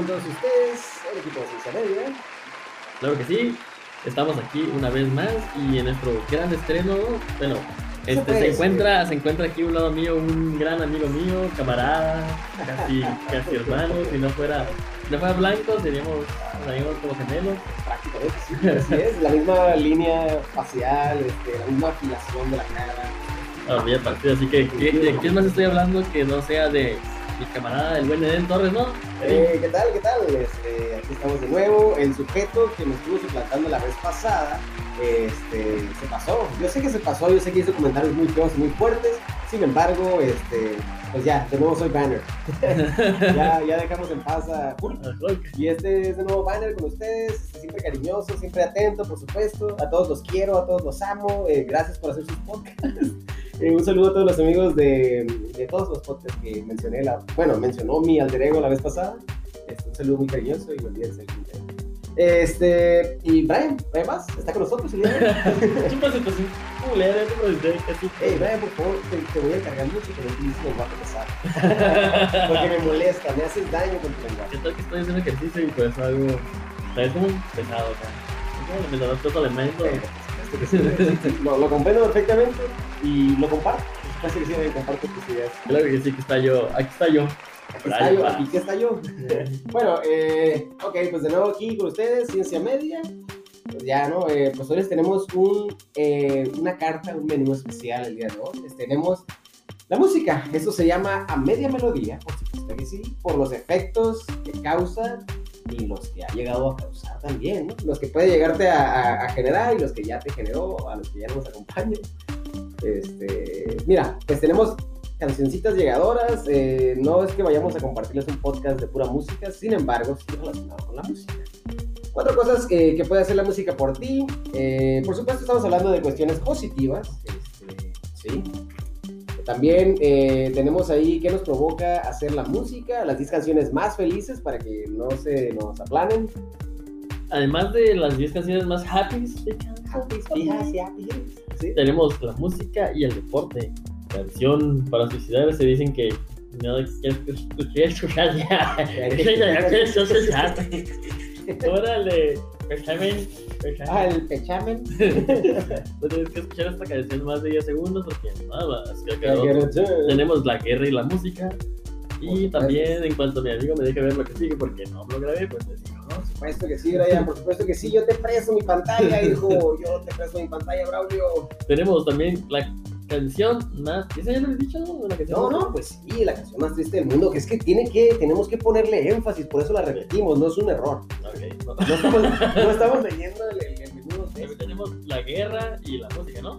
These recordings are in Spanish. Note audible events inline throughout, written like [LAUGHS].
con todos ustedes, el equipo de Ciencia. Claro que sí, estamos aquí una vez más y en nuestro gran estreno, bueno, este, se encuentra, se encuentra aquí a un lado mío un gran amigo mío, camarada, casi, casi hermano, si no fuera, si no fuera blanco seríamos, seríamos como gemelos. Prácticamente sí, así es. La misma línea facial, este, la misma afilación de la cara. Ah, bien partido, así que ¿qué- ¿de quién más estoy hablando que no sea de mi camarada, el buen Eden Torres, no? Eh, ¿Qué tal? ¿Qué tal? Este, aquí estamos de nuevo. El sujeto que me estuvo suplantando la vez pasada este, se pasó. Yo sé que se pasó, yo sé que hizo comentarios muy feos y muy fuertes. Sin embargo, este, pues ya, de nuevo soy Banner. [LAUGHS] ya, ya dejamos en paz a Hulk. Y este es de nuevo Banner con ustedes, este, siempre cariñoso, siempre atento, por supuesto. A todos los quiero, a todos los amo. eh, gracias por hacer sus podcasts. Eh, un saludo a todos los amigos de, de todos los podcasts que mencioné. La, bueno, mencionó mi alter ego la vez pasada. Este, un saludo muy cariñoso y olvídense. Este, y Brian, Brian más, está con nosotros el día de hoy. Culero, ese presidente, casi. Hey, Brian, por favor, te, te voy a encargar mucho que no utilices lenguaje pesado. [LAUGHS] Porque me molesta, me haces daño con tu lenguaje. ¿Qué tal que estoy haciendo ejercicio y pues algo, es como pesado, o sea, es como el menor todo elemento. Eh, [LAUGHS] Lo, lo comprendo perfectamente y lo comparto. Supuesto que sí, comparto tus ideas. Claro que sí, que está yo, aquí está yo. Aquí está yo, aquí está yo. [LAUGHS] Bueno, eh, ok, pues de nuevo aquí con ustedes, Ciencia Media. Pues ya, ¿no? Eh, pues hoy les tenemos un, eh, una carta, un menú especial el día de hoy. Les tenemos la música. Eso se llama A Media Melodía, por supuesto que sí, por los efectos que causa y los que ha llegado a causar también. Los que puede llegarte a, generar y los que ya te generó, a los que ya no nos acompañan. Este, mira, pues tenemos cancioncitas llegadoras. eh, no es que vayamos a compartirles un podcast de pura música, sin embargo, sí relacionado con la música. Cuatro cosas que puede hacer la música por ti. Eh, por supuesto, estamos hablando de cuestiones positivas. este, sí. También eh, tenemos ahí qué nos provoca hacer la música, las 10 canciones más felices para que no se nos aplanen. Además de las 10 canciones más happy, Sí. tenemos la música y el deporte. Canción para suicidarse, dicen que no quiero escuchar ya. Órale, pechamen, pechamen. Ah, el pechamen. [LAUGHS] No tienes que escuchar esta canción más de 10 segundos porque nada más. que acabó. Tenemos la guerra y la música. Y también, en cuanto mi amigo me deje ver lo que sigue, porque no lo grabé, pues les digo, Por supuesto que sí, Brian, por supuesto que sí. Yo te presto mi pantalla, hijo. Yo te presto mi pantalla, Braulio. Tenemos también la canción más. ¿Esa ya lo he dicho? ¿no? La canción No, más- no, pues sí, la canción más triste del mundo, que es que tiene que, tenemos que ponerle énfasis, por eso la repetimos, no es un error. Ok, no. No estamos, no estamos leyendo el, el, el menú tenemos la guerra y la música, ¿no?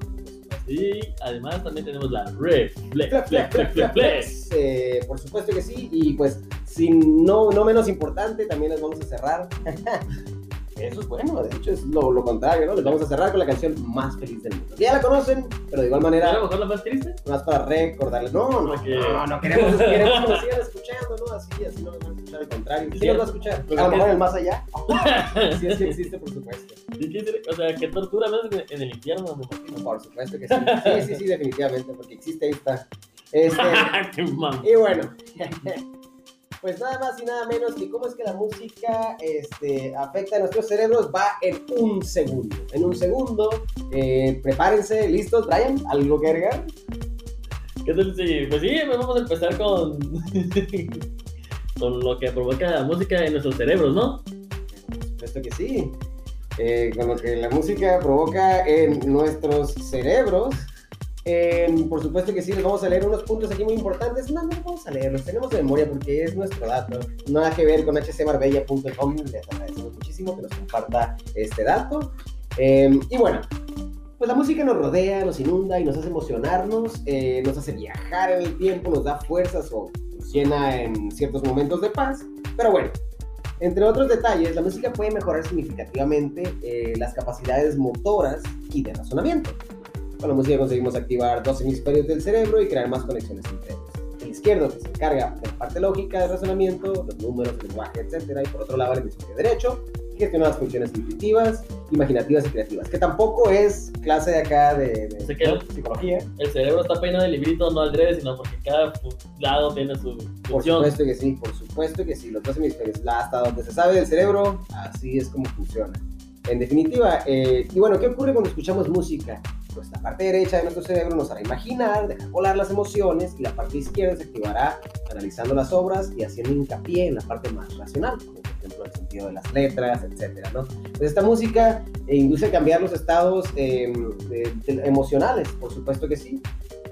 Y además también tenemos la ref, flex, Flex, flex, flex, flex, flex, flex, flex. flex. Eh, por supuesto que sí, y pues, sin, no, no menos importante, también les vamos a cerrar. [LAUGHS] Eso es bueno, de hecho es lo, lo contrario, ¿no? Les vamos a cerrar con la canción más feliz del mundo. Ya la conocen, pero de igual ¿A lo manera, mejor la más triste? más para recordarles. No, no, Porque- no, no queremos, [LAUGHS] queremos que nos sigan escuchando, ¿no? Así, así no nos van a escuchar, al contrario. Sí, Sí. nos va a escuchar. Pero A lo mejor el más allá. [LAUGHS] Sí, es que existe, por supuesto. O sea, que tortura más en, el infierno, me imagino. Por supuesto que sí. Sí, sí, sí, definitivamente, porque existe está. Este, [LAUGHS] ¡Qué y bueno, pues nada más y nada menos que cómo es que la música este, afecta a nuestros cerebros va en un segundo. En un segundo, eh, prepárense, listos, Brian, ¿algo que agregar? ¿Qué tal si.? Pues sí, pues vamos a empezar con. [LAUGHS] con lo que provoca la música en nuestros cerebros, ¿no? Por supuesto que sí. Eh, con lo que la música provoca en nuestros cerebros. Eh, por supuesto que sí, les vamos a leer unos puntos aquí muy importantes. No, no los vamos a leer, los tenemos de memoria porque es nuestro dato. Nada que ver con hcmarbella.com. Les agradecemos muchísimo que nos comparta este dato. Eh, y bueno, pues la música nos rodea, nos inunda y nos hace emocionarnos, eh, nos hace viajar en el tiempo, nos da fuerzas o nos llena en ciertos momentos de paz. Pero bueno, entre otros detalles, la música puede mejorar significativamente eh, las capacidades motoras y de razonamiento. Con la música conseguimos activar dos hemisferios del cerebro y crear más conexiones entre ellos. El izquierdo, que se encarga de la parte lógica de razonamiento, los números, el lenguaje, etc. Y por otro lado, el hemisferio derecho, que gestiona las funciones intuitivas imaginativas y creativas, que tampoco es clase de acá de, de- el- psicología. El cerebro está peinado de librito, no al revés, sino porque cada lado tiene su Por función. supuesto que sí, por supuesto que sí. Los dos hemisferios, hasta donde se sabe del cerebro, así es como funciona. En definitiva, eh, y bueno, ¿qué ocurre cuando escuchamos música? Pues la parte derecha de nuestro cerebro nos hará imaginar, dejar volar las emociones, y la parte izquierda se activará analizando las obras y haciendo hincapié en la parte más racional, como por ejemplo el sentido de las letras, etcétera, ¿no? Pues esta música eh, induce a cambiar los estados eh, emocionales, por supuesto que sí.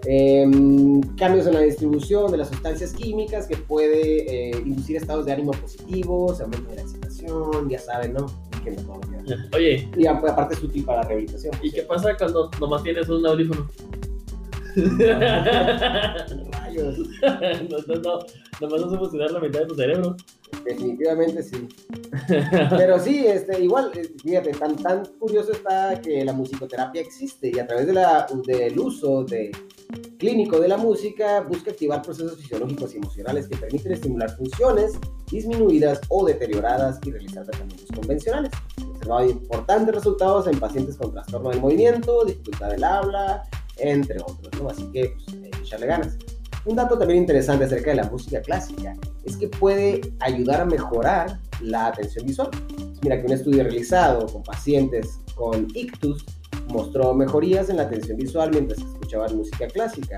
Em, cambios en la distribución de las sustancias químicas que puede eh, inducir estados de ánimo positivos, aumento de la excitación, ya saben, ¿no? Oye, Y aparte es útil para la rehabilitación. ¿y qué pasa cuando nomás tienes un audífono? [LAUGHS] [LAUGHS] No, no, no, nomás funcionar la mitad de tu cerebro. Definitivamente sí. Pero sí, este, igual, eh, fíjate, tan, tan curioso está que la musicoterapia existe y a través de la, del uso de, clínico de la música busca activar procesos fisiológicos y emocionales que permiten estimular funciones disminuidas o deterioradas y realizar tratamientos convencionales. Observado importantes resultados en pacientes con trastorno del movimiento, dificultad del habla, entre otros, ¿no? Así que, pues, echarle ganas. Un dato también interesante acerca de la música clásica es que puede ayudar a mejorar la atención visual. Mira que un estudio realizado con pacientes con ictus mostró mejorías en la atención visual mientras escuchaban música clásica.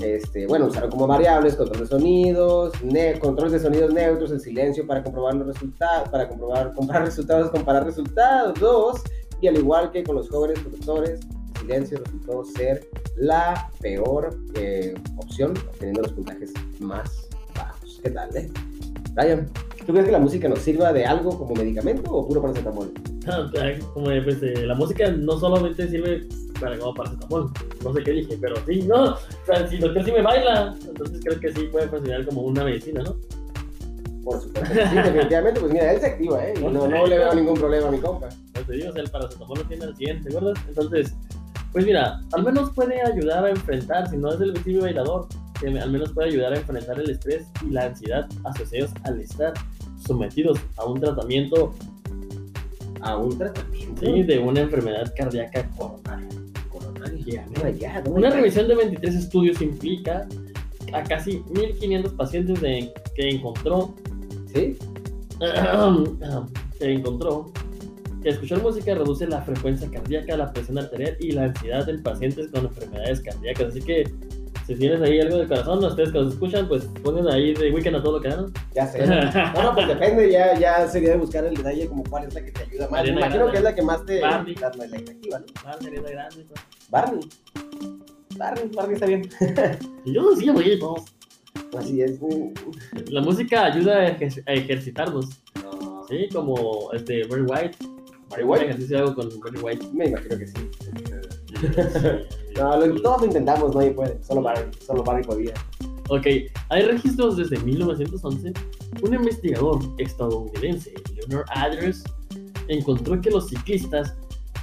Este, bueno, usaron como variables control de sonidos, ne- control de sonidos neutros, el silencio para comprobar los resultados, para comprobar, [LAUGHS] comparar resultados, comparar resultados, dos, y al igual que con los jóvenes productores, silencio resultó ser la peor eh, opción, obteniendo los puntajes más bajos. ¿Qué tal, eh? Ryan, ¿tú crees que la música nos sirva de algo como medicamento o puro paracetamol? Como pues, eh, la música no solamente sirve para como paracetamol, no sé qué dije, pero sí, no, o sea, si el doctor sí me baila, entonces creo que sí puede funcionar como una medicina, ¿no? Por supuesto. Sí, definitivamente, pues mira, él se activa, ¿eh? Y No, no le veo ningún problema a mi compa. Pues te digo, o sea, el paracetamol lo tiene al 100, ¿te acuerdas? Entonces, pues mira, al menos puede ayudar a enfrentar, si no es el vestido bailador, que al menos puede ayudar a enfrentar el estrés y la ansiedad asociados al estar sometidos a un tratamiento A un tratamiento. ¿sí? de una enfermedad cardíaca coronaria. Mira, ya, me Una revisión de 23 estudios implica a casi 1.500 pacientes de- que encontró ¿Sí? [CLEARS THROAT] que encontró escuchar música reduce la frecuencia cardíaca, la presión arterial y la ansiedad en pacientes con enfermedades cardíacas. Así que si tienes ahí algo del corazón, ustedes que los escuchan, pues pongan ahí de weekend a todo lo que dan. Ya sé. No, no, pues depende, ya, ya sería de buscar el detalle como cuál es la que te ayuda más. Me imagino Grande. que es la que más te... Barney. La, la, ¿no? Sería la grande, pues. Barney. Barney, Barney está bien. [LAUGHS] Yo decía, oye, no. Así es. La música ayuda a, ejer- a ejercitarnos, No. ¿sí? Como este Barry White. Barry White. Ejercicio hago con Barry White. Me imagino que sí. [LAUGHS] No, lo- todos lo intentamos, nadie puede. Solo Barney, solo Barney podía. Ok, hay registros desde 1911. Un investigador estadounidense, Leonard Aders, encontró que los ciclistas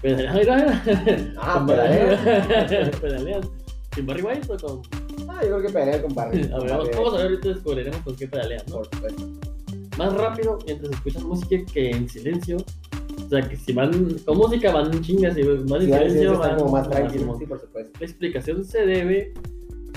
pedalean. [LAUGHS] Ah, pedalean. [LAUGHS] pedalean. ¿Sin Barry White o con.? Ah, yo creo que pelear con. A ver, vamos, vamos a ver, ahorita descubriremos con qué pedalean, ¿no? Por supuesto. Más rápido mientras escuchan música que en silencio. O sea, que si van con música van chingas y van en Sí, veces silencio. van como más tranquilo. como- Sí, por supuesto. La explicación se debe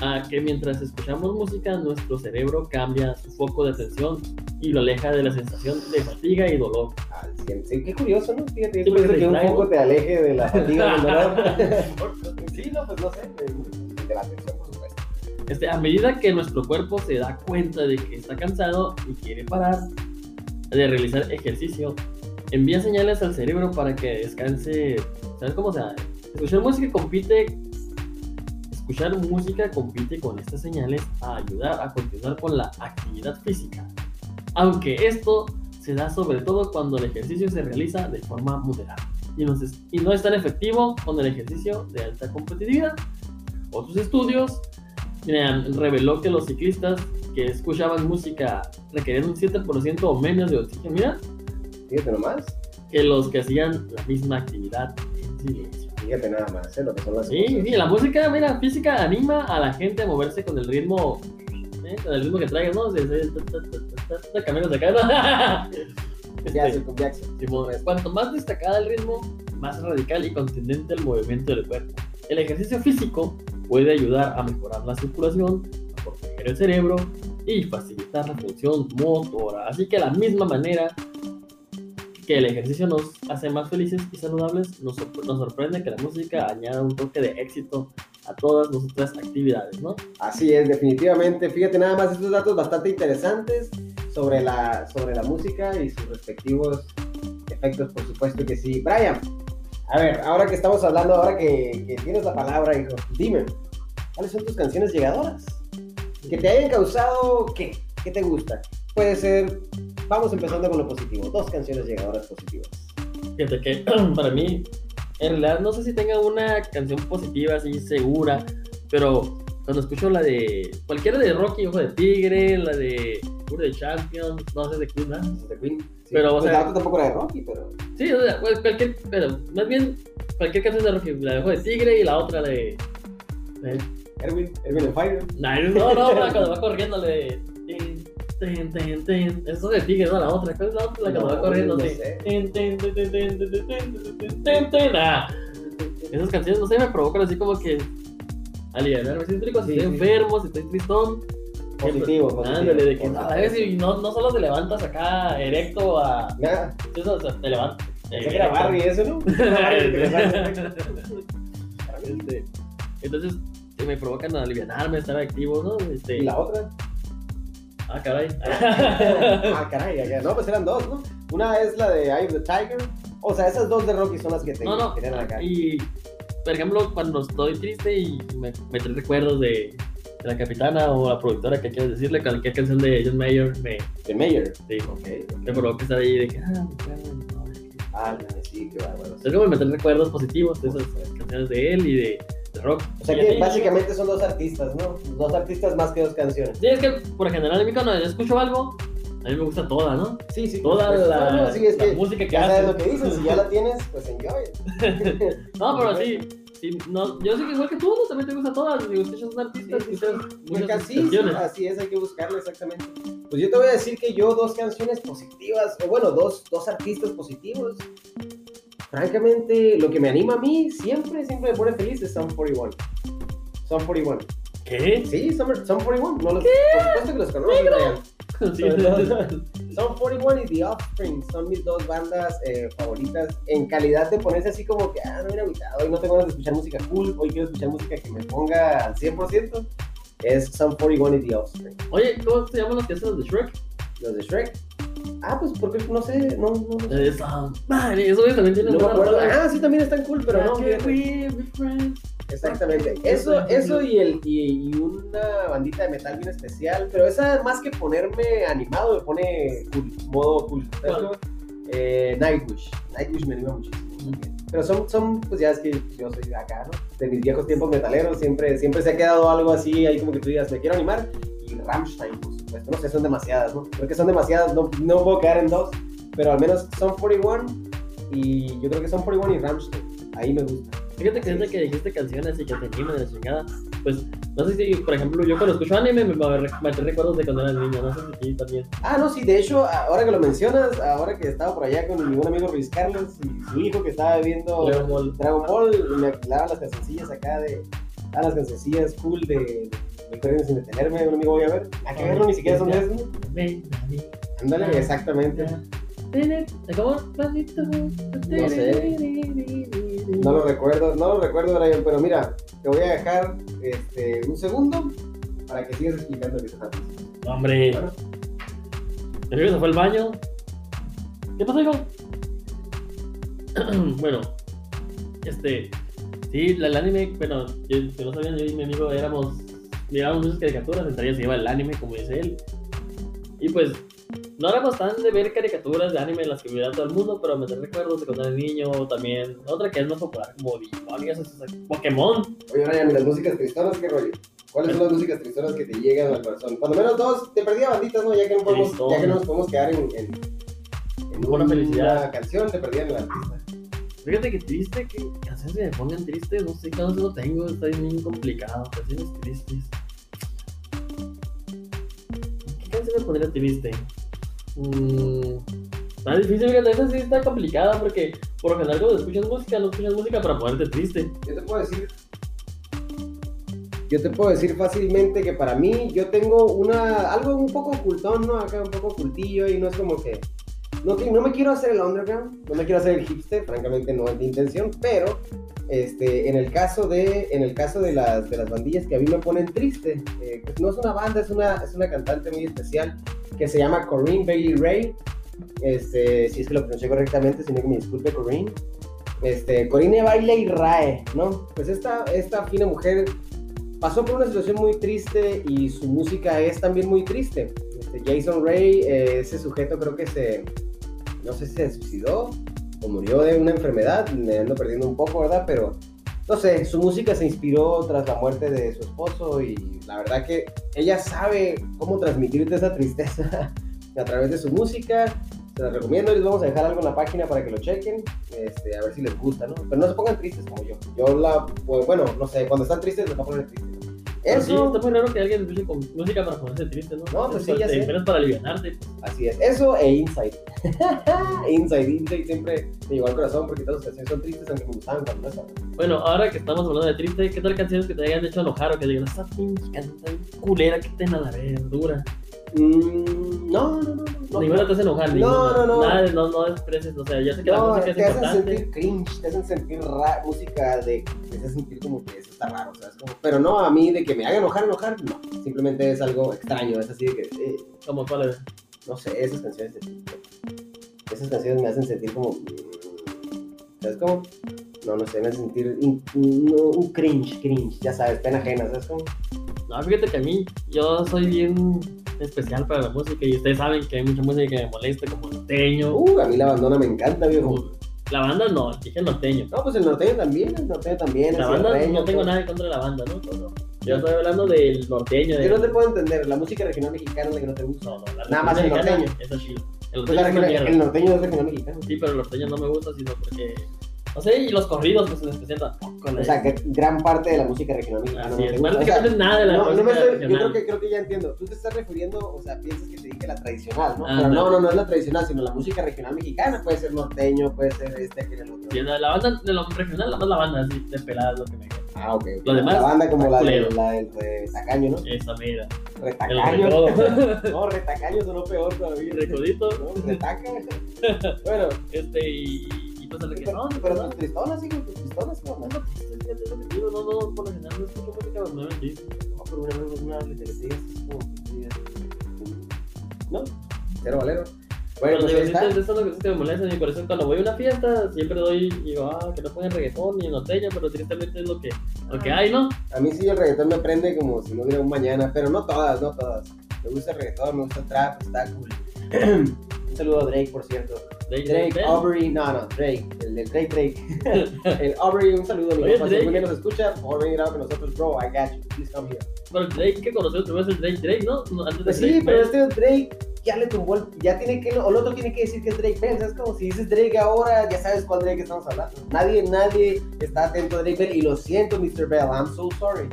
a que mientras escuchamos música, nuestro cerebro cambia su foco de atención y lo aleja de la sensación de fatiga y dolor. Al 100. Sí, qué curioso, ¿no? Fíjate, Sí, pues, que un poco te aleje de la fatiga del dolor. [LAUGHS] sí, no, pues no sé. de- De la atención, por supuesto. Este, a medida que nuestro cuerpo se da cuenta de que está cansado y quiere parar de realizar ejercicio, envía señales al cerebro para que descanse. ¿Sabes cómo se Escuchar música compite. Escuchar música compite con estas señales a ayudar a continuar con la actividad física. Aunque esto se da sobre todo cuando el ejercicio se realiza de forma moderada y no, es, y no es tan efectivo con el ejercicio de alta competitividad. Otros estudios reveló que los ciclistas que escuchaban música requerían un 7% o menos de oxígeno, mira, Fíjate nomás. que los que hacían la misma actividad en silencio. Fíjate nada más, ¿eh? Lo que son las Sí, cosas. sí, la música, mira, física anima a la gente a moverse con el ritmo, ¿eh? con el ritmo que traigas, ¿no? Se- Caminos de acá, [LAUGHS] Este, sí, con Jackson. Cuanto más destacada el ritmo, más radical y contundente el movimiento del cuerpo. El ejercicio físico puede ayudar a mejorar la circulación, a proteger el cerebro y facilitar la función motora. Así que de la misma manera que el ejercicio nos hace más felices y saludables, nos, nos sorprende que la música añada un toque de éxito a todas nuestras actividades, ¿no? Así es, definitivamente. Fíjate nada más estos datos bastante interesantes sobre la, sobre la música y sus respectivos efectos, por supuesto que sí. Brian, a ver, ahora que estamos hablando, ahora que, que tienes la palabra, hijo, dime, ¿cuáles son tus canciones llegadoras? Que te hayan causado, ¿qué? ¿Qué te gusta? Puede ser, vamos empezando con lo positivo, dos canciones llegadoras positivas. Fíjate que [CLEARS THROAT] para mí, en realidad no sé si tenga una canción positiva así segura, pero cuando escucho la de cualquiera de Rocky, Ojo de Tigre, la de Tour de Champions, no sé de Queen, ¿no? De Queen. Sí. Pero, o Pues sea- la tampoco era de Rocky, pero... Sí, o sea, pues, cualquier, pero más bien cualquier canción de Rocky, la de Ojo de Tigre y la otra de... de- Erwin, Erwin el Fire. Nah, no, no, la cuando va corriendo la tin, tin, tin. Eso de Tigre, no la otra. ¿Cuál es la otra? La cuando No, va corriendo no sé. Tin, tin, tin, tin, tin, tin, tin, tin. Ah, Esas canciones, no sé, me provocan así como que aliviarme. Si estoy, si Sí, estoy sí. enfermo, si estoy tristón. Positivo, positivo. Ándale, de que y no, no solo te levantas acá erecto a. Nada, Eso, o sea, te levantas. pensé que era eso, ¿no? Que. Este, entonces, que me provocan aliviarme, estar activo, ¿no? Este, ¿Y la otra? Ah, caray. [LAUGHS] Ah, caray, ya, no, pues eran dos, ¿no? Una es la de Eye of the Tiger. O sea, esas dos de Rocky son las que te no, no. que acá. Y, por ejemplo, cuando estoy triste y me, me trae recuerdos de, de la capitana o la productora que quieras decirle, cualquier canción de John Mayer me, De Mayer. sí, Ok. me provoca estar ahí de que, ah, no, Ah, sí, qué bárbaro. Es como me trae recuerdos positivos de esas canciones de él y de, de rock. O sea que básicamente son dos artistas, ¿no? Dos artistas más que dos canciones. Sí, es que por general a mí cuando yo escucho algo, a mí me gusta toda, ¿no? Sí, sí. Toda supuesto. la, No, sí, es la que música que ya hace. sabes lo que dicen. Si ya la tienes, pues enjoy. [LAUGHS] No, pero sí, sí, no, yo sé que igual que tú, ¿no? También te gusta todas. Digo, escuchas un artista, Sí, escuchas Pues muchas sí, canciones. así es, hay que buscarlo exactamente. Pues yo te voy a decir que yo dos canciones positivas, o bueno, dos, dos artistas positivos. Francamente, lo que me anima a mí siempre, siempre me pone feliz es Sum 41. Sum 41. ¿Qué? Sí, Sum, Sum 41. No los, por supuesto que los conoces, Brian. Sí, Sum 41 y The Offspring son mis dos bandas eh, favoritas en calidad de ponerse así como que, ah, no me agüitado, hoy no tengo ganas de escuchar música cool, hoy quiero escuchar música que me ponga al 100%. Es Sum 41 y The Offspring. Oye, ¿cómo se llaman los que hacen los de Shrek? Los de Shrek. Ah, pues porque no sé, no, no. Esa madre, eso también tiene No me acuerdo. Ah, sí, también están cool, pero no. Exactamente. Eso, eso y, el, y, y una bandita de metal bien especial. Pero esa, más que ponerme animado, me pone cool, modo cool. ¿Sabes ¿Cuál? cómo? Eh, Nightwish. Nightwish me anima muchísimo. Pero son, son, pues ya es que yo soy de acá, ¿no? De mis viejos tiempos metaleros, siempre, siempre se ha quedado algo así, ahí como que tú digas, me quiero animar. Rammstein, por supuesto. No sé, son demasiadas, ¿no? Creo que son demasiadas, no, no puedo quedar en dos. Pero al menos son 41 y yo creo que son 41 y Rammstein. Ahí me gusta. Fíjate que desde que dijiste canciones y que te animan de la chingada, pues no sé si, por ejemplo, yo cuando escucho anime me, me, me recuerdos de cuando era niño, no sé si aquí también. Ah, no, sí, de hecho, ahora que lo mencionas, ahora que estaba por allá con mi buen amigo Luis Carlos y su hijo que estaba viendo Dragon Ball. Dragon Ball, me daban las cancioncillas acá de. Ah, las cancioncillas cool de. De Corriendo sin detenerme, un amigo voy a ver. ¿A qué verlo? Ni siquiera son de. ¿no? Mí. Ándale, exactamente. ¿Cómo? No sé. No lo recuerdo, no lo recuerdo, Brian, pero mira, te voy a dejar este, un segundo para que sigas explicando que estás haciendo. Hombre. Bueno. El amigo se fue al baño. ¿Qué pasó, hijo? [CLEARS THROAT] bueno, este. Sí, la- el anime, bueno, yo, si no sabían, yo y mi amigo éramos. Mirábamos muchas caricaturas, entre ellas se iba el anime, como dice él. Y pues, no éramos tan de ver caricaturas de anime las que veía todo el mundo, pero me recuerdos de cuando era niño también. Otra que es más popular, como Digimon y eso, eso, Pokémon. Oye, Brian, ¿y las músicas tristonas qué rollo? ¿Cuáles son las músicas tristonas que te llegan al corazón? Cuando menos dos, te perdí a banditas, ¿no? Ya que no podemos, ya que no nos podemos quedar en, en, en una felicidad. canción, te perdí en el artista. Fíjate que triste, que que me pongan triste, no sé, cada vez lo tengo, está bien complicado, canciones tristes. ¿Qué canción me pondría triste? Mm, está difícil, fíjate, esa sí está complicada porque por lo general cuando escuchas música, no escuchas música para ponerte triste. Yo te puedo decir. Yo te puedo decir fácilmente que para mí yo tengo una algo un poco ocultón, ¿no? Acá un poco ocultillo y no es como que no, no me quiero hacer el underground, no me quiero hacer el hipster, francamente no es mi intención, pero este, en el caso de en el caso de las, de las bandillas que a mí me ponen triste, eh, pues no es una banda, es una, es una cantante muy especial que se llama Corinne Bailey Ray, este, si es que lo pronuncié correctamente, si no que me disculpe Corinne. Este, Corinne Bailey Rae, ¿no? Pues esta, esta fina mujer pasó por una situación muy triste y su música es también muy triste. Este, Jason Ray, eh, ese sujeto creo que se, no sé si se suicidó o murió de una enfermedad, me ando perdiendo un poco, ¿verdad? Pero no sé, su música se inspiró tras la muerte de su esposo y la verdad que ella sabe cómo transmitirte esa tristeza [LAUGHS] a través de su música. Se las recomiendo les vamos a dejar algo en la página para que lo chequen, este, a ver si les gusta, ¿no? Pero no se pongan tristes como yo. Yo la, pues, bueno, no sé, cuando están tristes les va a poner tristes. Sí, Eso, está muy raro que alguien escuche con música para ponerse triste, ¿no? No, pues sí, ya Te sé. esperas para alivianarte. así es. Eso e Inside. [LAUGHS] Inside, Inside siempre me llegó al corazón porque todas las canciones son tristes aunque me gustaban cuando estaban. Bueno, ahora que estamos hablando de triste, ¿qué tal canciones que te hayan hecho enojar o que digan, esta pinche canción tan culera que te la verdura? Mm, no, no, no. no, ninguna no. te hace enojar, No, no, no. Nada, no, no desprecies, o sea, ya sé que la No, música te es hacen importante. sentir cringe, te hacen sentir ra- música de. te hacen sentir como que eso está raro, ¿sabes? Como- pero no a mí de que me haga enojar, enojar, no. Simplemente es algo extraño, es así de que. eh, Como cuál es. no sé, esas canciones de Esas canciones me hacen sentir como. ¿Sabes cómo? No, no sé, me hacen sentir un, un- un cringe, cringe, ya sabes, pena ajena, ¿sabes cómo? No, fíjate que a mí, yo soy bien especial para la música y ustedes saben que hay mucha música que me molesta, como norteño. Uh, a mí la bandona me encanta, viejo. La banda no, dije norteño. No, pues el norteño también, el norteño también. La banda sierreño, no tengo todo. nada en contra de la banda, ¿no? No. Yo estoy hablando del norteño. De... Yo no te puedo entender, la música regional mexicana es la que no te gusta. No, no, la Nada más el norteño. Eso sí. El Pues la norteño es una regional- mierda. el norteño es regional mexicano. Sí, pero el norteño no me gusta, sino porque. No sé, y los corridos, pues en especial tampoco. O sea, que gran parte de la música regional mexicana Así no es. te gusta. O sea, nada de la no, no música me estoy, yo regional. creo que, creo que ya entiendo. Tú te estás refiriendo, o sea, piensas que te dije la tradicional, ¿no? Ah, Pero no, no. no, no es la tradicional, sino la música regional mexicana. Puede ser norteño, puede ser este, aquel, el otro. Sí, la, la banda, de lo regional, nada más la banda, así, de pelada es lo que me queda. Ah, ok. Lo demás, la banda como la, de, la del retacaño, ¿no? Esa mira. Retacaño. recodo. No, retacaño sonó peor todavía. Recodito. No, retaca. bueno, Este, y, y pues pero ¿no? tristonas, tristonas, ¿no? No, pues, no, no, por lo general no escucho música triste. No, pero una vez una es como No, cero valero. Bueno, Pero pues ahí está. son las cosas que me molestan y por eso cuando voy a una fiesta siempre doy, digo, ah, que no pongan reggaetón ni norteño, pero tristemente es lo que, lo que hay, ¿no? A mí sí el reggaetón me prende como si no hubiera un mañana, pero no todas, no todas. Me gusta el reggaetón, me gusta el trap, está cool. [CLEARS THROAT] un saludo a Drake, por cierto. Drake, Drake, Drake, Aubrey, no, no, Drake, el de Drake, Drake. [LAUGHS] el Aubrey, un saludo, mi Oye, compa. Si algún día Drake. nos escucha, por favor, ven y graba con nosotros, bro, I got you, please come here. Pero el Drake que conoció primero es el Drake Drake, ¿no? Antes de Pues Drake sí, pero Bell. este Drake ya le tumbó, el- ya tiene que, o el otro tiene que decir que es Drake Bell, ¿sabes? Como si dices Drake ahora, ya sabes cuál Drake estamos hablando. Nadie, nadie está atento a Drake Bell, y lo siento, Mr. Bell, I'm so sorry.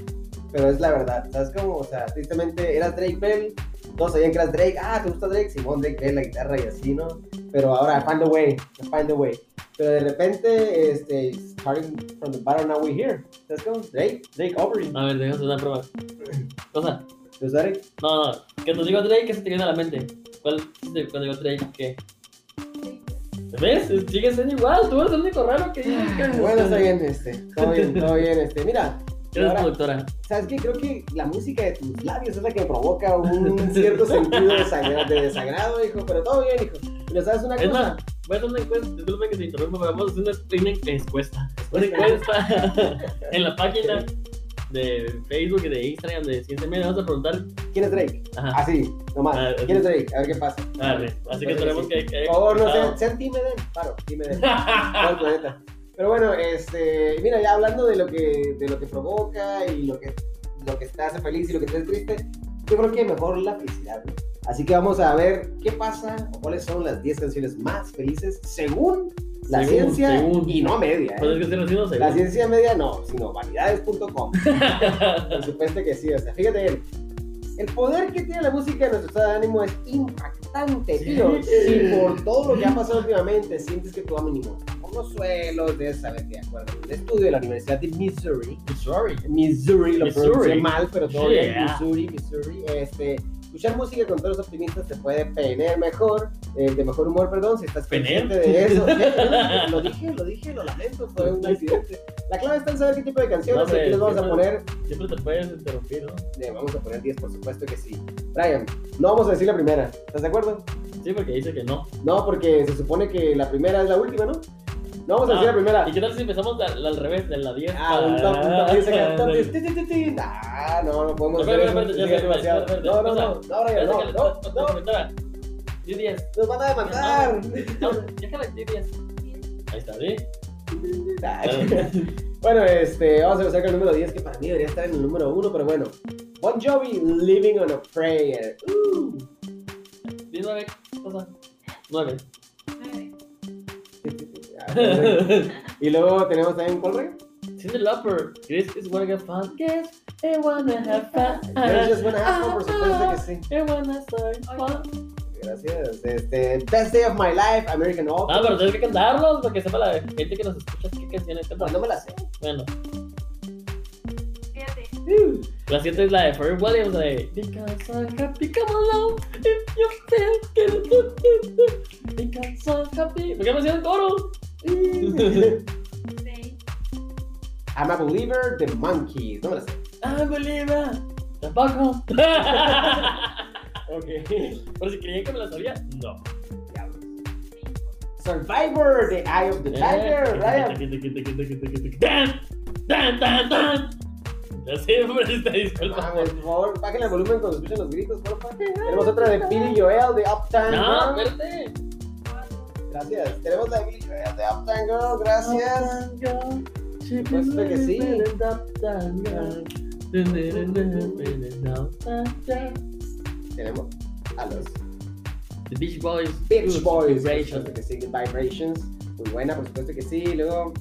Pero es la verdad, ¿sabes cómo? O sea, tristemente eras Drake Bell, todos sabían que eras Drake, ah, ¿te gusta Drake? Simón, Drake Bell, la guitarra y así, ¿no? Pero ahora, I find a way, I find a way. Pero de repente, este, starting from the bottom, now we're here. ¿Sabes cómo? Drake, Drake Aubrey. A ver, déjame una prueba. [LAUGHS] Cosa, ¿Te gusta Drake? no, no, que te digo Drake, ¿qué se te viene a la mente? ¿Cuál, cuando digo Drake, qué? ¿Ves? Sigue siendo igual, tú eres el único raro que dice que... Bueno, está bien, este, todo bien, todo bien, este, mira, [LAUGHS] Eres ahora-. ¿sabes qué? Creo que la música de tus labios es la que provoca un cierto [LAUGHS] sentido de desagrado, de desagrado, hijo, pero todo bien, hijo. Lo sabes una Es cosa, más, voy a hacer una encuesta, disculpen que te interrumpa, pero vamos a hacer una, una encuesta. Una encuesta [LAUGHS] en la página de Facebook y de Instagram de Ciencia Media. Vamos a preguntar. ¿quién es Drake? Ajá. Así, nomás, Ah, ¿quién es Drake? A ver qué pasa. Dale, así que esperemos que. Por favor, no sean, sean Team Eden, paro, Team Eden, todo el planeta. Pero bueno, este, mira, ya hablando de lo que, de lo que provoca y lo que, lo que te hace feliz y lo que te hace triste, yo creo que mejor la felicidad, ¿no? Así que vamos a ver qué pasa o cuáles son las 10 canciones más felices según la Según, ciencia según. y no media. ¿eh? Pues es que La ciencia media no, sino vanidades.com. [LAUGHS] Por supuesto que sí, o sea, fíjate bien. El poder que tiene la música en nuestro estado de ánimo es impactante, Sí. tío. Si por todo lo que ha pasado últimamente sientes que tu ánimo está suelos, debes saber que de acuerdo al estudio de la Universidad de Missouri, Missouri. Missouri, lo Missouri. mal, pero todo bien, Yeah. Missouri, Missouri, este, escuchar música con todos los optimistas te puede tener mejor, eh, de mejor humor, perdón, si estás ¿Pener? consciente de eso. [LAUGHS] Lo dije, lo dije, lo lamento, fue un accidente. La clave está en saber qué tipo de canciones, No, aquí les vamos a siempre- poner, Siempre te puedes interrumpir, ¿no? eh, vamos a poner 10, por supuesto que sí. Brian, no vamos a decir la primera, ¿estás de acuerdo? Sí, porque dice que no. No, porque se supone que la primera es la última, ¿no? No vamos a decir Ah, la primera. ¿Y qué tal si empezamos al revés, de la 10? Ah, un Ah, 10, ti, ti, ti, ti. Ah, no, no podemos hacer No, no, no, Brian, no, no, no, Sí, 10. nos van a demandar. No, déjala, sí, 10. Ahí está, ¿sí? [LAUGHS] Bueno, este, vamos a empezar con el número 10, que para mí debería estar en el número 1, pero bueno. Bon Jovi, Living on a Prayer. Uh. 19, cosa. 9. [LAUGHS] Y luego tenemos también, ¿cuál rey? Cindy Lauper, Chris is wanna get fun, guess, I wanna have fun. Yo just wanna have fun, por supuesto que sí. I wanna start fun. Gracias. Este, Best Day of My Life, American Opera. Ah, pero tienes que cantarlos para que sepa la gente que nos escucha qué canciones cantan. no me la sé. Bueno, Fíjate. Uh. la siguiente es la de Pharrell Williams de Because I'm happy, come along if you feel [LAUGHS] it. Because I'm happy. ¿Por qué no hacían coro? [LAUGHS] I'm a Believer, The Monkeys. No me la sé. I believe it. Tampoco. [LAUGHS] Ok. Pero si creían que me la sabía, no. Survivor, The Eye of the Eh, Tiger, Ryan. Dan, dan, dan, dan. Ya sé, hombre, esta disculpa. Mames, por favor, bajen el volumen cuando escuchen los gritos, porfa. [LAUGHS] Tenemos otra de Billy Joel, de Uptown No, espérate. Gracias. Tenemos la de Uptown Girl. Gracias. Supuesto que sí. Tenemos a los The Beach Boys. Beach Boys. Por Vibrations. supuesto que sí, Good Vibrations. Muy buena, por supuesto que sí. Luego,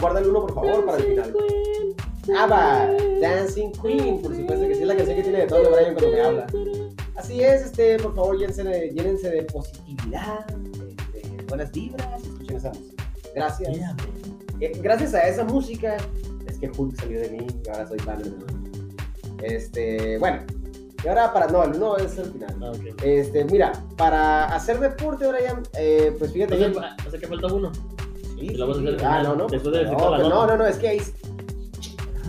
guarda el uno, por favor, para el final. ABBA, Dancing Queen, por supuesto que sí, es la canción que tiene de todo de Brian cuando me habla. Así es, este, por favor, llénense de, llénense de positividad, de, de buenas vibras, escuchen esa música. Gracias. Eh, gracias a esa música es que Hulk salió de mí y ahora soy fan de Este, bueno, y ahora para, no, uno es el final. Ah, ok. Este, mira, para hacer deporte, Brian, eh, pues fíjate. O sea, yo- o sea que falta uno. Sí, vas a sí, hacer sí. Ah, no, no. después de no, la no, nota. no, no, es que ahí.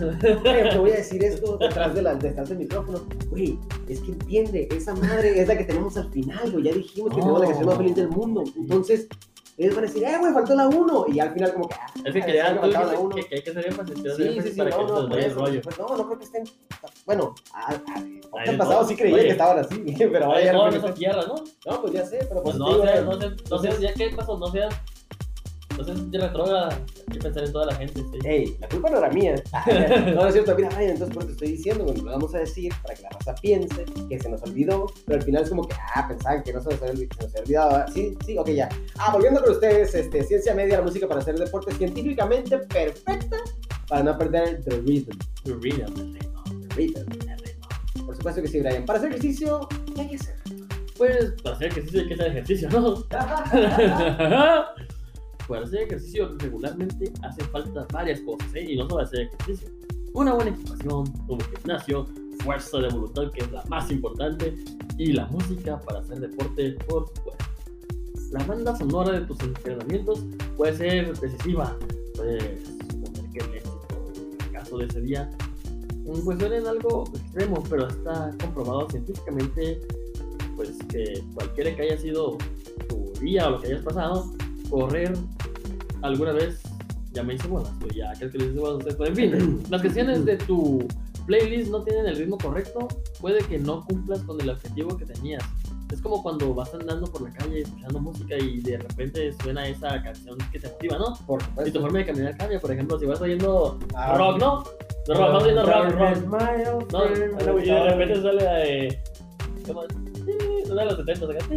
[LAUGHS] Te voy a decir esto detrás, de la, detrás del micrófono. Güey, es que entiende, esa madre es la que tenemos al final, güey. Ya dijimos que tenemos la canción más feliz del mundo. Entonces, ellos van a decir, eh, güey, faltó la 1. Y al final, como que. ah, Es que, ya tú la dijiste uno. que, que hay que que hacer Sí, sí, sí, para no, que no, no el rollo. pues, no, no creo que estén. Bueno, a, a, Ay, el pasado no, sí creía oye. que estaban así, [LAUGHS] pero ahora ya no, no. no tierra, ¿no? No, pues ya sé, pero Pues pues, no, eh, no seas, no seas, ya qué pasó, no seas, no seas retrógrada, hay que pensar en toda la gente, sí. Ey, la culpa no era mía. [LAUGHS] no, [LAUGHS] no es cierto. Mira, Ryan, entonces por te estoy diciendo, bueno, lo vamos a decir para que la raza piense que se nos olvidó, pero al final es como que, ah, pensaban que no se nos había, olvi- se nos había olvidado. ¿verdad? Sí, sí, ok, ya. Ah, volviendo con ustedes, este, ciencia media, la música para hacer deporte científicamente perfecta para no perder the rhythm. Read it, el ritmo, The rhythm. el ritmo. Por supuesto que sí, Brian. Para hacer ejercicio, ¿qué hay que hacer? Pues, para hacer ejercicio hay que hacer ejercicio, ¿no? [LAUGHS] Para hacer ejercicio regularmente hace falta varias cosas, ¿eh? Y no solo hacer ejercicio. Una buena equipación, como gimnasio, fuerza de voluntad, que es la más importante, y la música para hacer deporte, por supuesto. La banda sonora de tus entrenamientos puede ser decisiva. Puedes suponer que el éxito, el caso de ese día, pues suena en algo extremo, pero está comprobado científicamente pues que cualquiera que haya sido tu día o lo que hayas pasado, correr alguna vez ya me hice bolas, güey, ya crees que le hice bolas a en fin, [CLEARS THROAT] las canciones de tu playlist no tienen el ritmo correcto, puede que no cumplas con el objetivo que tenías. Es como cuando vas andando por la calle escuchando música y de repente suena esa canción que te motiva, ¿no? Por Y tu supuesto. forma de caminar cambia, por ejemplo, si vas oyendo Ah, rock, ¿no? De rock, oyendo rock, rock. No, y de repente sale la de. ¿Cómo? De los 70 acá. Y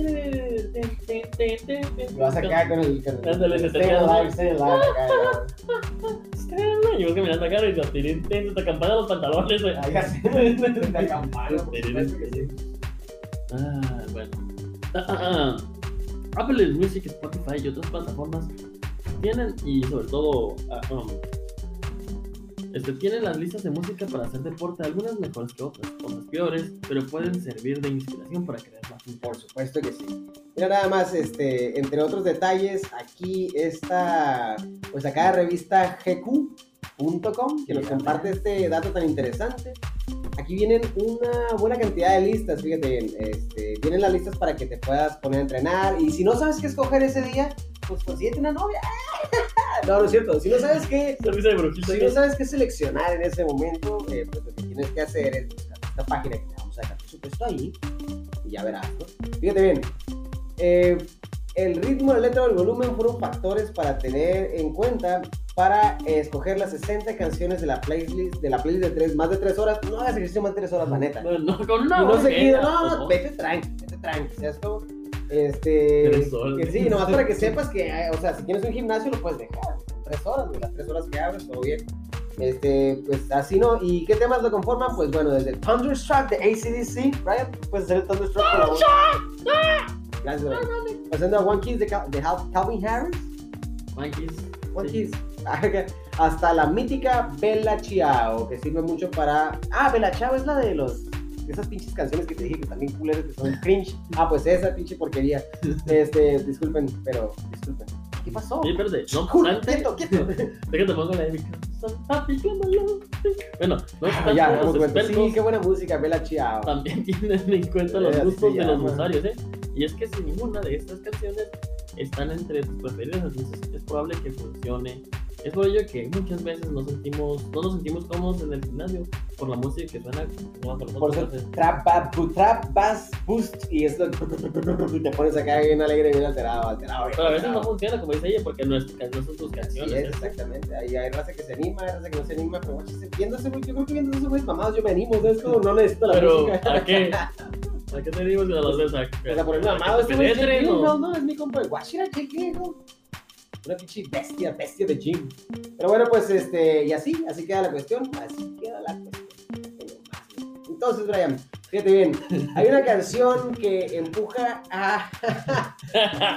vas con el. Con el te stay alive, stay alive, acá, Y vas caminando acá y te los pantalones. ya. Ah. Ah, bueno. Ah, ah, ah. Apple Music, Spotify y otras plataformas tienen, y sobre todo, ah, um, este, tienen las listas de música para hacer deporte, algunas mejores que otras, otras peores, pero pueden servir de inspiración para crear más. Por supuesto que sí. Mira nada más, este, entre otros detalles, aquí está, pues acá la revista gq.com, que nos comparte este dato tan interesante. Aquí vienen una buena cantidad de listas, fíjate bien, este, vienen las listas para que te puedas poner a entrenar y si no sabes qué escoger ese día, pues consíguete una novia. No, no es cierto, si no sabes qué, [LAUGHS] si no sabes qué seleccionar en ese momento, eh, pues lo que tienes que hacer es buscar esta página que te vamos a dejar por supuesto ahí y ya verás, ¿no? Fíjate bien, eh, el ritmo, la letra o el volumen fueron factores para tener en cuenta para eh, escoger las 60 canciones de la playlist de la playlist de tres, más de 3 horas. No hagas ejercicio más de 3 horas, la neta. No, no, no que- no, no, vete tranqui, vete tranqui, ¿sabes cómo? Este, Tres horas. que sí, nomás para que sepas que, eh, o sea, si tienes un gimnasio lo puedes dejar, tres horas, güey, las tres horas que abres, todo bien. Este, pues así no, ¿y qué temas lo conforman? Pues bueno, desde el Thunderstruck de ACDC, Brian, puedes hacer el Thunderstruck. Gracias, Brian. Pasando a One Kiss de, Cal- de Calvin Harris, Monkeys. One Sí. Kiss, [LAUGHS] hasta la mítica Bella Ciao, que sirve mucho para... Ah, Bella Ciao es la de los... Esas pinches canciones que te dije que también culeras que son cringe. Ah, pues esa pinche porquería. Este, disculpen, pero disculpen. ¿Qué pasó? Sí, espérate, no obstante, quieto, quieto. [LAUGHS] déjate pongo la de mi. Bueno, no Ah, obstante, ya, los cuento. expertos Sí, qué buena música, Bella Ciao. también tienen en cuenta los Eh, gustos de los usuarios, ¿eh? Y es que si ninguna de estas canciones están entre tus preferidas, entonces es probable que funcione. Es por ello que muchas veces nos sentimos, no nos sentimos cómodos en el gimnasio por la música que suena por Por eso, trap, bu- trap, bass, boost, y es lo y te pones acá bien alegre, bien alterado, alterado. bien Pero a veces no funciona, como dice ella, porque no, es, no son tus canciones. es, ¿eh? exactamente. Ahí hay raza que se anima, hay raza que no se anima, pero viéndose, yo creo que viendo esos güeyes mamados yo me animo, ¿sabes? Como no necesito la Pero, música. ¿a qué? [LAUGHS] ¿A qué te digo si a las veces? O sea, por el mamado, ¿A este que es Jake penetren o- Gyllenhaal, no, es mi compa, guachira Jake Gyllenhaal. Una pinche bestia, bestia de gym. Pero bueno, pues, este, y así, así queda la cuestión, así queda la cuestión. Entonces, Brian, fíjate bien, hay una canción que empuja a, [LAUGHS]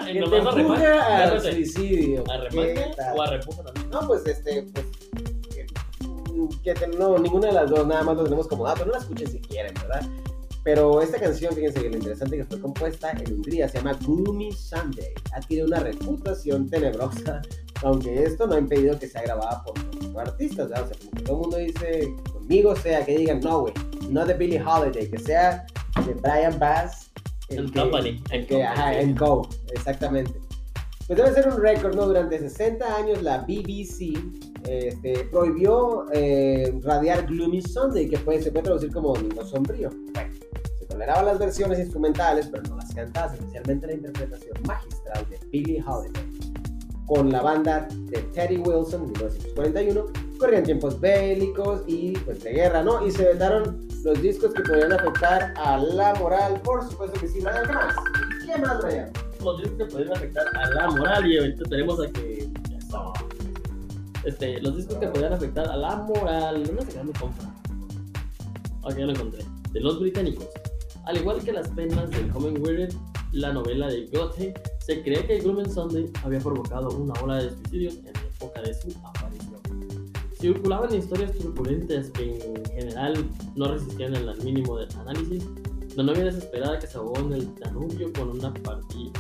que te empuja al suicidio. ¿A ¿Qué remate o a repuja también? No, pues este, pues. Que no, ninguna de las dos, nada más lo tenemos como dato. No la escuchen si quieren, ¿verdad? Pero esta canción, fíjense que lo interesante que fue compuesta en Hungría se llama Gloomy Sunday. Adquiere una reputación tenebrosa, [LAUGHS] aunque esto no ha impedido que sea grabada por otros artistas, ¿verdad? O sea, como que todo el mundo dice, conmigo sea que digan, no, güey, no de Billie Holiday, que sea de Brian Bass. El que- company. el que, ajá, en Go, exactamente. Pues debe ser un récord, ¿no? Durante 60 años la BBC este, prohibió eh, radiar Gloomy Sunday, que puede, se puede traducir como Domingo Sombrío. Bueno, se toleraban las versiones instrumentales, pero no las cantadas, especialmente la interpretación magistral de Billie Holiday. Con la banda de Teddy Wilson en 1941, corrían tiempos bélicos y pues de guerra, ¿no? Y se vetaron los discos que podrían afectar a la moral, por supuesto que sí. ¿Qué más? ¿Qué más, Brian? Los discos que pueden afectar a la moral y ahorita tenemos a que. Este, los discos que podrían afectar a la moral. ¿Dónde se mi compra? Ok, ya lo encontré. De los británicos. Al igual que las penas del joven Weird, la novela de Goethe, se cree que Gloomy Sunday había provocado una ola de suicidios en la época de su aparición. Circulaban historias turbulentas que en general no resistían el mínimo del análisis. La novia desesperada que se ahogó en el Danubio con una parti-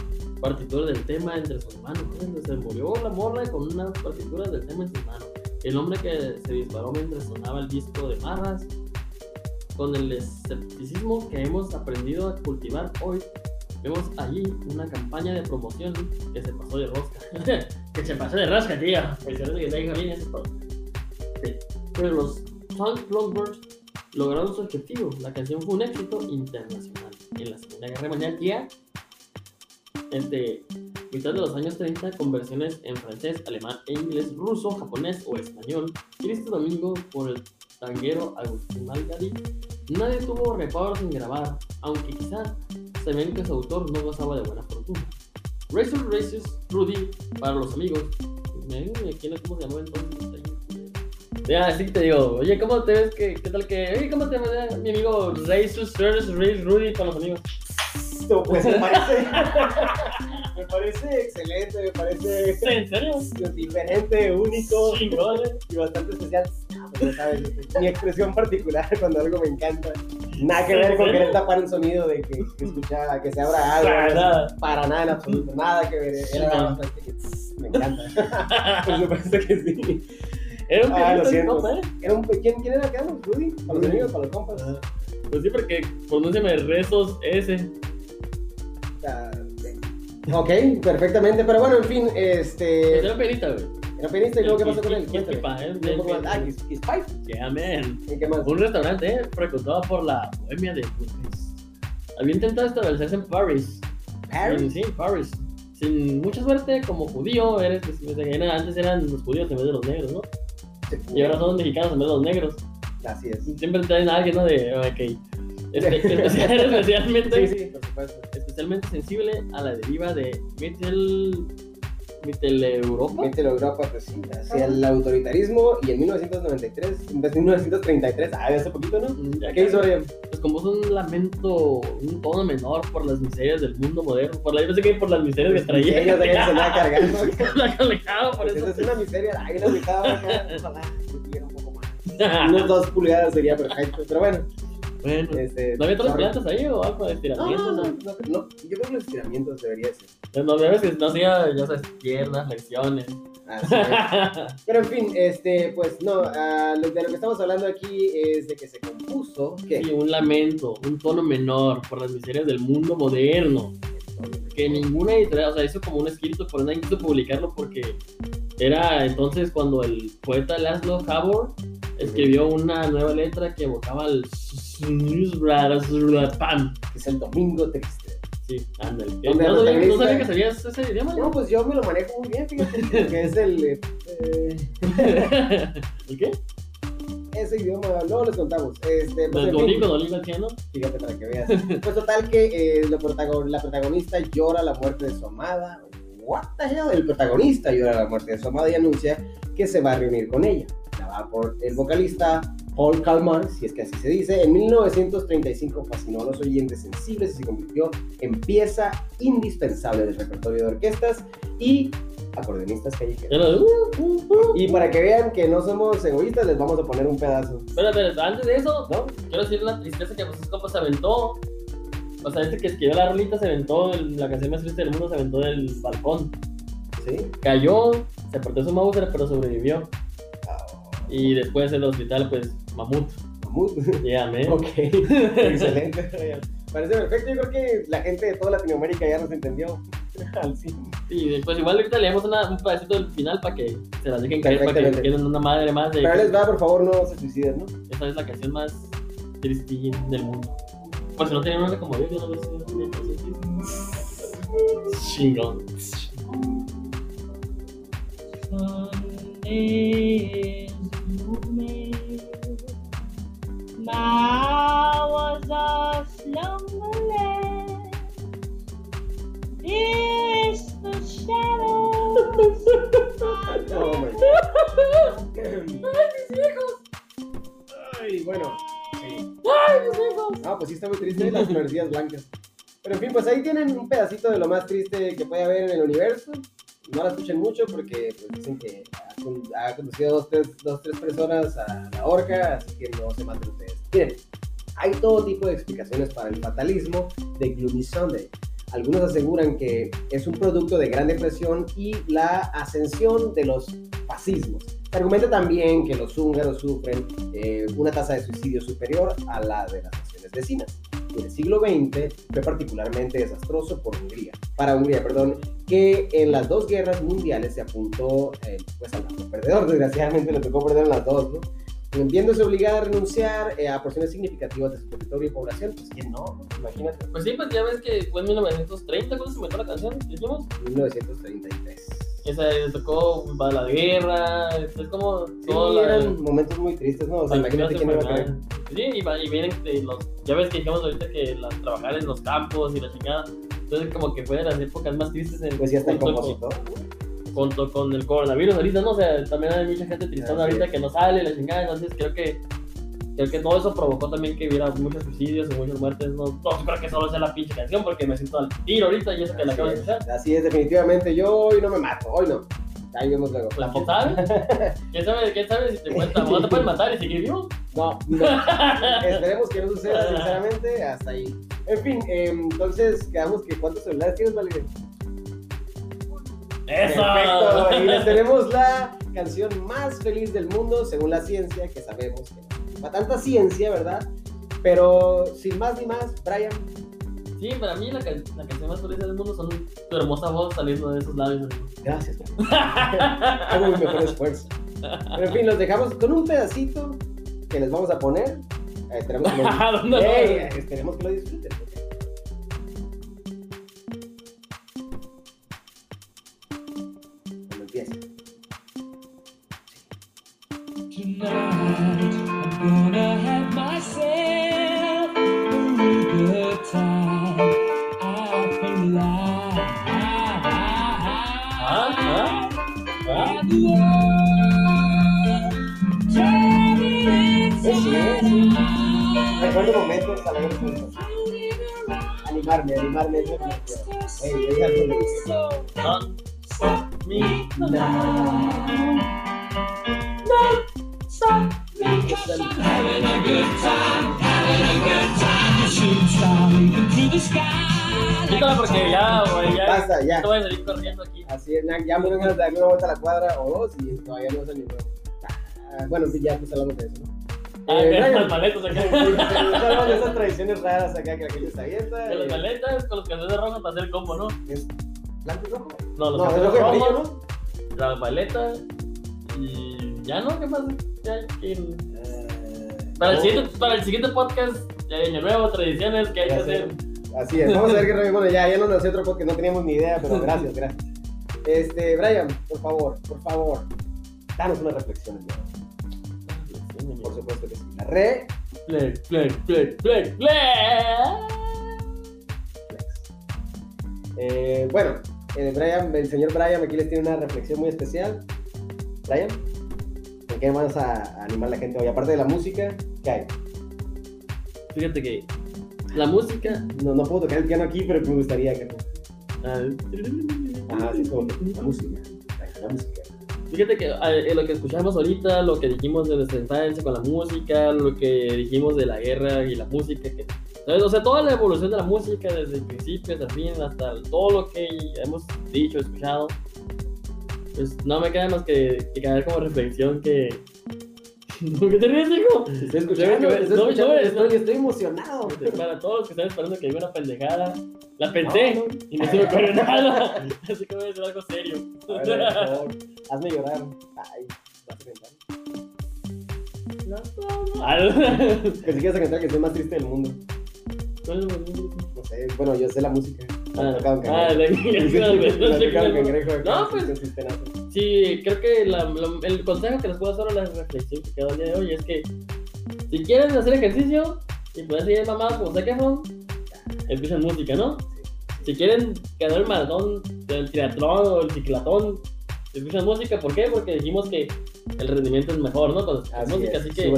partitura del tema entre sus manos. Se murió la morra con una partitura del tema en sus manos. El hombre que se disparó mientras sonaba el disco de Marras. Con el escepticismo que hemos aprendido a cultivar hoy, vemos allí una campaña de promoción que se pasó de rosca. [LAUGHS] que se pasó de rosca, parece que traiga bien esto. Sí. Pero los Punk Lovebirds lograron su objetivo. La canción fue un éxito internacional. En la Segunda Guerra Mundial ya, este, mitad de los años 30, con versiones en francés, alemán e inglés, ruso, japonés o español, y este domingo por el tanguero Agustín Malgadi, nadie tuvo reparos en grabar, aunque quizá se ven que su autor no gozaba de buena fortuna. Razor Races Rudy, para los amigos, me ¿quién es cómo se llamó entonces? Ya, así que te digo, oye, ¿cómo te ves? ¿Qué, qué tal que? Oye, ¿cómo te ves mi amigo Razor Race Rudy para los amigos? No, pues se parece. Me parece excelente, me parece ¿En serio? diferente, único Chingón, eh. y bastante especial. Pues ya sabes, mi expresión particular [LAUGHS] cuando algo me encanta. Nada que ver con querer tapar un sonido de que, que escucha, que se abra algo. Para nada. Para nada en absoluto, nada que ver. Era no. bastante que, me encanta. [LAUGHS] Por supuesto que sí. Era un Ah, lo compa, ¿eh? Era un, ¿quién, ¿Quién era acá? ¿Rudy? ¿Para los amigos? ¿Para los compas? Ah, Pues sí, porque pronúnciame rezos S. Ah, Ok, perfectamente. Pero bueno, en fin, este. Era penita, güey. Era pianista y luego, ¿qué pasó con él? Cuéntame. Ah, Five. Yeah, man. ¿Y qué más? Un restaurante eh, frecuentado por la bohemia de Budapest. Había intentado establecerse en París. Paris. Sí, París. Sin mucha suerte, como judío, eres, pues, antes eran los judíos en vez de los negros, ¿no? Y ahora son los mexicanos en vez de los negros. Así es. Siempre traen a alguien, ¿no? De, ok. Este, [LAUGHS] [LAUGHS] especial- especialmente, Sí, sí, por supuesto. especialmente sensible a la deriva de Mittel. Mittel Europa. Mittel Europa, pues sí, hacia el autoritarismo y en 1993, en 1933, ah, hace poquito, ¿no? Ya ¿Qué hizo Orión? Pues compuso un lamento, un tono menor por las miserias del mundo moderno. Por la, yo pensé que por las miserias que traía. Ella se andaba cargando. [LAUGHS] la colgaba por Pues eso. esa es una miseria, la [LAUGHS] mitad ojalá que tuviera un poco más. Unos dos pulgadas sería perfecto, pero bueno. Bueno, Este, ¿no había otras plantas ahí o algo de estiramientos? no, No, no, no, yo creo que los estiramientos debería ser. no, ves que no hacía, ya sabes, piernas, flexiones. Así es. [LAUGHS] Pero en fin, este, pues no, lo- de lo que estamos hablando aquí es de que se compuso, ¿qué? Sí, un lamento, un tono menor por las miserias del mundo moderno. Que ninguna editorial, o sea, hizo como un escrito, pero nadie quiso publicarlo porque era entonces cuando el poeta Laszlo Havor escribió una nueva letra que evocaba al pan. Que es el domingo triste. Sí, ándale. ¿Dónde ¿No, el sabía- no sabía que sabías ese idioma? No, pues yo me lo manejo muy bien, fíjate, que es el, eh, [LAUGHS] [LAUGHS] ¿El qué? Ese idioma, luego les contamos. Este, pues, ¿El en fin, Duolingo, Duolingo haciendo? fíjate para que veas. Pues total que eh, la, protago- la protagonista llora la muerte de su amada. What the hell? El protagonista llora la muerte de su amada y anuncia que se va a reunir con ella. La va por el vocalista Paul Kalmar, si es que así se dice. En 1935 fascinó a los oyentes sensibles y se convirtió en pieza indispensable del repertorio de orquestas y acordeonistas callejeros. Uh, uh, uh. Y para que vean que no somos egoístas, les vamos a poner un pedazo. Espera, espera, antes de eso, ¿No? quiero decir la tristeza que José Copa se aventó. O sea, este que escribió la rolita se aventó, la canción más triste del mundo se aventó del balcón. ¿Sí? Cayó, se partió su Mauser, pero sobrevivió. Ah, Y después en el hospital, pues, mamut. mamut. Lléame. [LAUGHS] Ok, excelente. [LAUGHS] Parece perfecto. Yo creo que la gente de toda Latinoamérica ya nos entendió. [LAUGHS] Al cien. Y después, igual ahorita leemos una- un pedacito del final para que se las dejen caer, para que queden una madre más de. Pero les va, por favor, no se suiciden, ¿no? Esa es la canción más tristilla del mundo. Por si no tienen una como yo, yo no lo sé. Chingón. Moving. Now Ay, bueno. Sí. Ah, pues sí está muy triste las florecillas blancas. Pero en fin, pues ahí tienen un pedacito de lo más triste que puede haber en el universo. No la escuchen mucho porque pues, dicen que ha conducido dos tres, dos, tres personas a la horca, así que no se maten ustedes. Miren, hay todo tipo de explicaciones para el fatalismo de Gloomy Sunday. Algunos aseguran que es un producto de Gran Depresión y la ascensión de los fascismos. Se argumenta también que los húngaros sufren eh, una tasa de suicidio superior a la de las naciones vecinas. Y el siglo XX fue particularmente desastroso por Hungría, para Hungría, perdón, que en las dos guerras mundiales se apuntó eh, pues al perdedor, [LAUGHS] desgraciadamente le tocó perder en las dos, ¿no? Viéndose obligada a renunciar eh, a porciones significativas de su territorio y población, pues quién no, ¿no? imagínate, Pues sí, pues ya ves que fue en 1930 cuando se inventó la canción, dijimos. 1933. Esa le tocó va la guerra, es como Sí, toda la. eran momentos muy tristes, ¿no? O sea, imagínate quién iba a querer. Sí, y, y vienen de los. Ya ves que dijimos ahorita que la, trabajar en los campos y la chingada. Entonces, como que fue de las épocas más tristes en Pues ya está el compositor. Con el coronavirus ahorita, ¿no? O sea, también hay mucha gente tristona ahorita es. que no sale, la chingada, entonces creo que creo que todo eso provocó también que hubiera muchos suicidios y muchas muertes. No, no creo que solo sea la pinche canción porque me siento al tiro ahorita y eso que la acabo de escuchar. así es, definitivamente. Yo hoy no me mato, hoy no. Ahí vemos luego. ¿La fotal? [LAUGHS] ¿Quién sabe, ¿Quién sabe si te cuenta? ¿No te pueden matar y seguir vivo? No, no. [LAUGHS] Esperemos que no suceda, sinceramente, hasta ahí. En fin, eh, entonces quedamos que ¿cuántos celulares tienes, Valeria? ¡Eso! Perfecto. Y les tenemos la canción más feliz del mundo, según la ciencia, que sabemos que no tanta ciencia, ¿verdad? Pero sin más ni más, Brian, Sí, para mí la, can- la canción más feliz del mundo son tu hermosa voz saliendo de esos labios. gracias. [LAUGHS] Hago mi mejor esfuerzo. Pero en fin, los dejamos con un pedacito que les vamos a poner. Eh, esperemos, que lo, [LAUGHS] ¿Dónde lo- Ey, esperemos que lo disfruten. Tonight, I'm gonna have myself a real good time. I feel like ¿Ah? ¿Ah? ¿Ah? inside. Recuerdo momentos alegres juntos. Animarme, animarme. es lo que me quiero. Ey, es algo de eso. Don't stop me now. Having a good time, having a good time. The shooting star leaping through the sky. Quítala porque ya, güey, ya. Basta, ya. Te voy a salir corriendo aquí. Así es, ya me ganas de darle una vuelta a la cuadra o dos y todavía no se ni. Ah, Bueno, sí, ya pues hablamos de eso, ¿no? Ah, Eh, las maletas sí, acá. hablamos de esas tradiciones raras acá que la gente se avienta. De las maletas con los calzones rojos para hacer el combo, ¿no? ¿Es blanco y rojo? No, los No, es calzones rojos, ¿no? La maleta y ya no, ¿qué más? Ya, que- Eh, Para, el no. siguiente, para el siguiente podcast, ya año nuevo, tradiciones que hay que Ya hacer. Así es, vamos a ver qué. Bueno, ya, ya nos nació otro podcast, no teníamos ni idea, pero gracias, [LAUGHS] gracias. Este, Brian, por favor, por favor, danos una reflexión. hoy. Por supuesto que sí. La re Play, play, play, play, play. Flex. Eh, bueno, el, Brian, el señor Brian aquí les tiene una reflexión muy especial. Brian, ¿en qué vamos a, animar a la gente hoy? Aparte de la música, ¿qué hay? Fíjate que la música. No, no puedo tocar el piano aquí, pero me gustaría que... ah, Ah, sí, como que la música. La música. Fíjate que eh, lo que escuchamos ahorita, lo que dijimos de nuestra infancia con la música, lo que dijimos de la guerra y la música, que, ¿sabes? o sea, toda la evolución de la música desde el principio hasta el fin, hasta todo lo que hemos dicho, escuchado, pues no me queda más que, que caer como reflexión que... [LAUGHS] ¿Por qué te ríes, hijo? Estoy escuchando, No, estoy no, escuchando, no, estoy, estoy emocionado. [LAUGHS] Para todos los que están esperando que diga una pendejada, la pensé No, no. y no se me ocurrió nada, [LAUGHS] así que voy a decir algo serio. A ver, hazme llorar. Ay, vas a cantar. Ah, Que si quieres cantar que soy más triste del mundo. ¿Cuál es el- No sé, bueno, yo sé la música. Ah, ah, la- No, pues-. Sí, creo que la- la- el consejo que les puedo hacer a la reflexión que quedó el día de hoy es que si quieren hacer ejercicio y pueden seguir mamadas como sé que son, escuchen música, ¿no? Si quieren ganar el maratón del triatlón o el ciclatón, escuchan música. ¿Por qué? Porque dijimos que el rendimiento es mejor, ¿no? Con la Así música, es, así que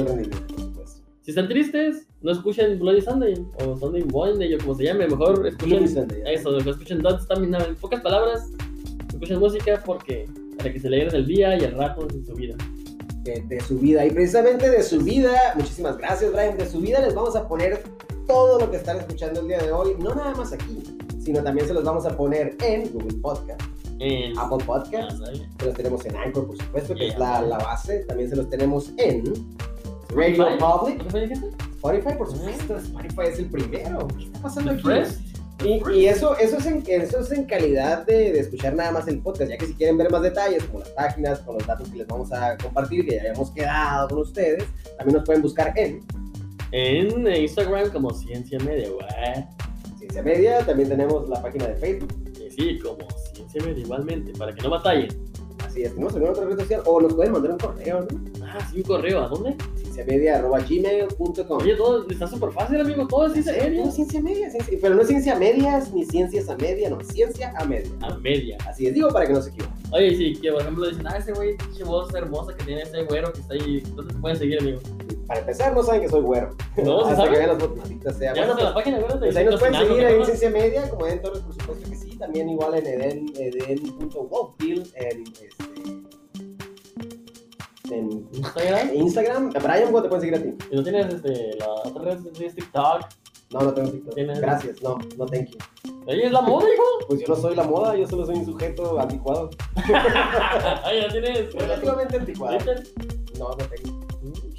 si están tristes, no escuchen Bloody Sunday o Sunday Monday o como se llame, mejor escuchen Bloody Sunday, eso, mejor escuchen Don't Stamina. En pocas palabras, escuchen música porque para que se alegren el día y el rato de su vida. de, de su vida. Y precisamente de su vida, muchísimas gracias, Brian. De su vida les vamos a poner todo lo que están escuchando el día de hoy, no nada más aquí, sino también se los vamos a poner en Google Podcast, En... Apple Ah, Podcast, ¿sabes? se los tenemos en Anchor, por supuesto, que Yeah. es la, la base. También se los tenemos en Radio. Public. Spotify, por supuesto. Spotify es el primero. ¿Qué está pasando aquí? Y, y eso, eso, es en, eso es en calidad de, de escuchar nada más el podcast, ya que si quieren ver más detalles, como las páginas, con los datos que les vamos a compartir, que ya habíamos quedado con ustedes, también nos pueden buscar en En Instagram como Ciencia Media, güey. Ciencia Media, también tenemos la página de Facebook, sí, como Ciencia Media igualmente, para que no batallen. Es, tenemos alguna otra red social, o nos pueden mandar un correo, ¿no? Ah, sí, un correo, ¿a dónde? cienciamedia.gmail.com Oye, todo está súper fácil, amigo, todo es Ciencia Media. No, ciencia media, ciencia- pero no es ciencia medias ni ciencias a media, no, ciencia a media. A media. Así es, digo para que no se equivoquen. Oye, sí, que por ejemplo dicen, ah, ese güey, pinche voz hermosa que tiene ese güero que está ahí. Entonces pueden seguir, amigo. Para empezar, no saben que soy güero. No, [LAUGHS] Hasta sabe. que vean las fotos, maldita sea. Ya Bueno, la página, acuérdate. Pues ahí nos pueden seguir ¿qué en? Ciencia Media, como Eden Torres, por supuesto que sí. También igual en Eden, en, este, en Instagram. [LAUGHS] Instagram. Brian, ¿cómo te pueden seguir a ti? Y no tienes este, la otra red, es TikTok. No, no tengo TikTok. ¿Tienes? Gracias, no, no thank you. Ahí es la moda, hijo. [LAUGHS] Pues yo no soy la moda, yo solo soy un sujeto anticuado. Ahí ya tienes. Relativamente anticuado. No, no tengo.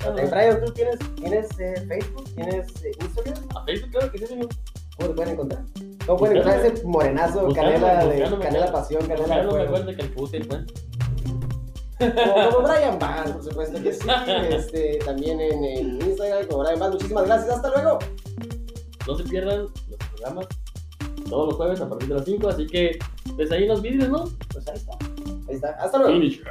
Tengo. Brian, ¿tú tienes, tienes eh, Facebook? ¿Tienes eh, Instagram? A Facebook, claro que sí, señor. ¿Cómo te pueden encontrar? ¿Cómo pueden encontrar ese morenazo, canela, de, buscándome, canela pasión, canela de me fuego? acuerdo que el busque el cuento. Como, como Brian Bass, por supuesto que sí. [LAUGHS] Este, también en, en Instagram como Brian Bass. Muchísimas gracias. Hasta luego. No se pierdan los programas todos los jueves a partir de las 5. Así que, pues ahí los vídeos, ¿no? Pues ahí está. Ahí está. Hasta luego. Finisher.